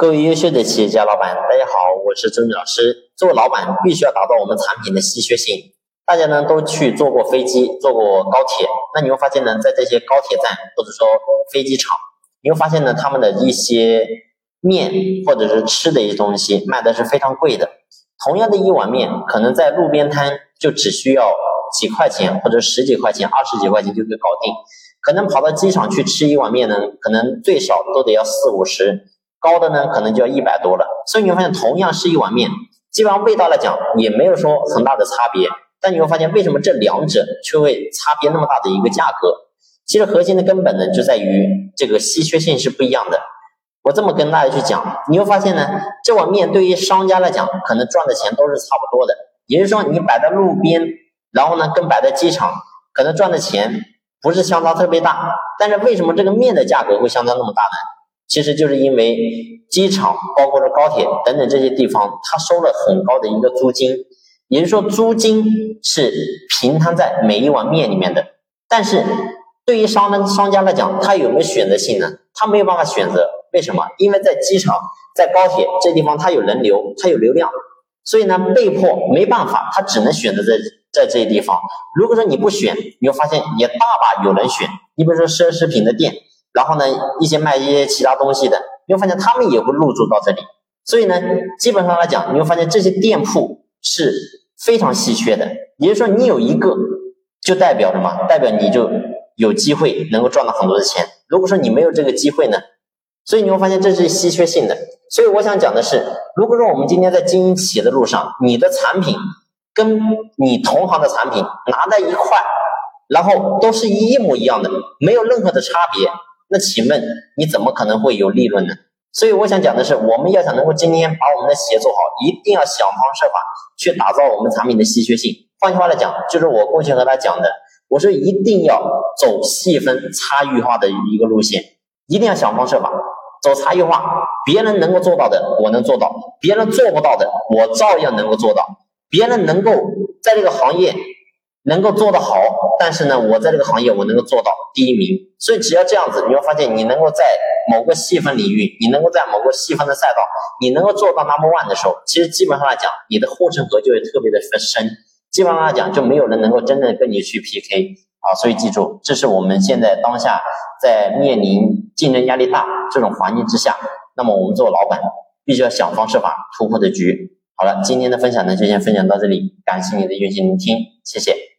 各位优秀的企业家老板，大家好，我是周宇老师。做老板必须要达到我们产品的稀缺性。大家呢都去坐过飞机，坐过高铁，那你会发现呢，在这些高铁站或者说飞机场，你会发现呢，他们的一些面或者是吃的一些东西卖的是非常贵的。同样的一碗面，可能在路边摊就只需要几块钱或者十几块钱、二十几块钱就可以搞定。可能跑到机场去吃一碗面呢，可能最少都得要四五十。高的呢，可能就要一百多了。所以你会发现，同样是一碗面，基本上味道来讲也没有说很大的差别。但你会发现，为什么这两者却会差别那么大的一个价格？其实核心的根本呢，就在于这个稀缺性是不一样的。我这么跟大家去讲，你会发现呢，这碗面对于商家来讲，可能赚的钱都是差不多的。也就是说，你摆在路边，然后呢，跟摆在机场，可能赚的钱不是相差特别大。但是为什么这个面的价格会相差那么大呢？其实就是因为机场，包括说高铁等等这些地方，它收了很高的一个租金，也就是说租金是平摊在每一碗面里面的。但是对于商商家来讲，他有没有选择性呢？他没有办法选择，为什么？因为在机场、在高铁这地方，它有人流，它有流量，所以呢，被迫没办法，他只能选择在在这些地方。如果说你不选，你会发现也大把有人选。你比如说奢侈品的店。然后呢，一些卖一些其他东西的，你会发现他们也会入驻到这里。所以呢，基本上来讲，你会发现这些店铺是非常稀缺的。也就是说，你有一个，就代表什么？代表你就有机会能够赚到很多的钱。如果说你没有这个机会呢，所以你会发现这是稀缺性的。所以我想讲的是，如果说我们今天在经营企业的路上，你的产品跟你同行的产品拿在一块，然后都是一模一样的，没有任何的差别。那请问你怎么可能会有利润呢？所以我想讲的是，我们要想能够今天把我们的企业做好，一定要想方设法去打造我们产品的稀缺性。换句话来讲，就是我过去和他讲的，我说一定要走细分差异化的一个路线，一定要想方设法走差异化。别人能够做到的，我能做到；别人做不到的，我照样能够做到。别人能够在这个行业。能够做得好，但是呢，我在这个行业我能够做到第一名，所以只要这样子，你会发现你能够在某个细分领域，你能够在某个细分的赛道，你能够做到 number one 的时候，其实基本上来讲，你的护城河就会特别的深，基本上来讲就没有人能够真正跟你去 PK 啊，所以记住，这是我们现在当下在面临竞争压力大这种环境之下，那么我们做老板必须要想方设法突破的局。好了，今天的分享呢就先分享到这里，感谢你的用心聆听，谢谢。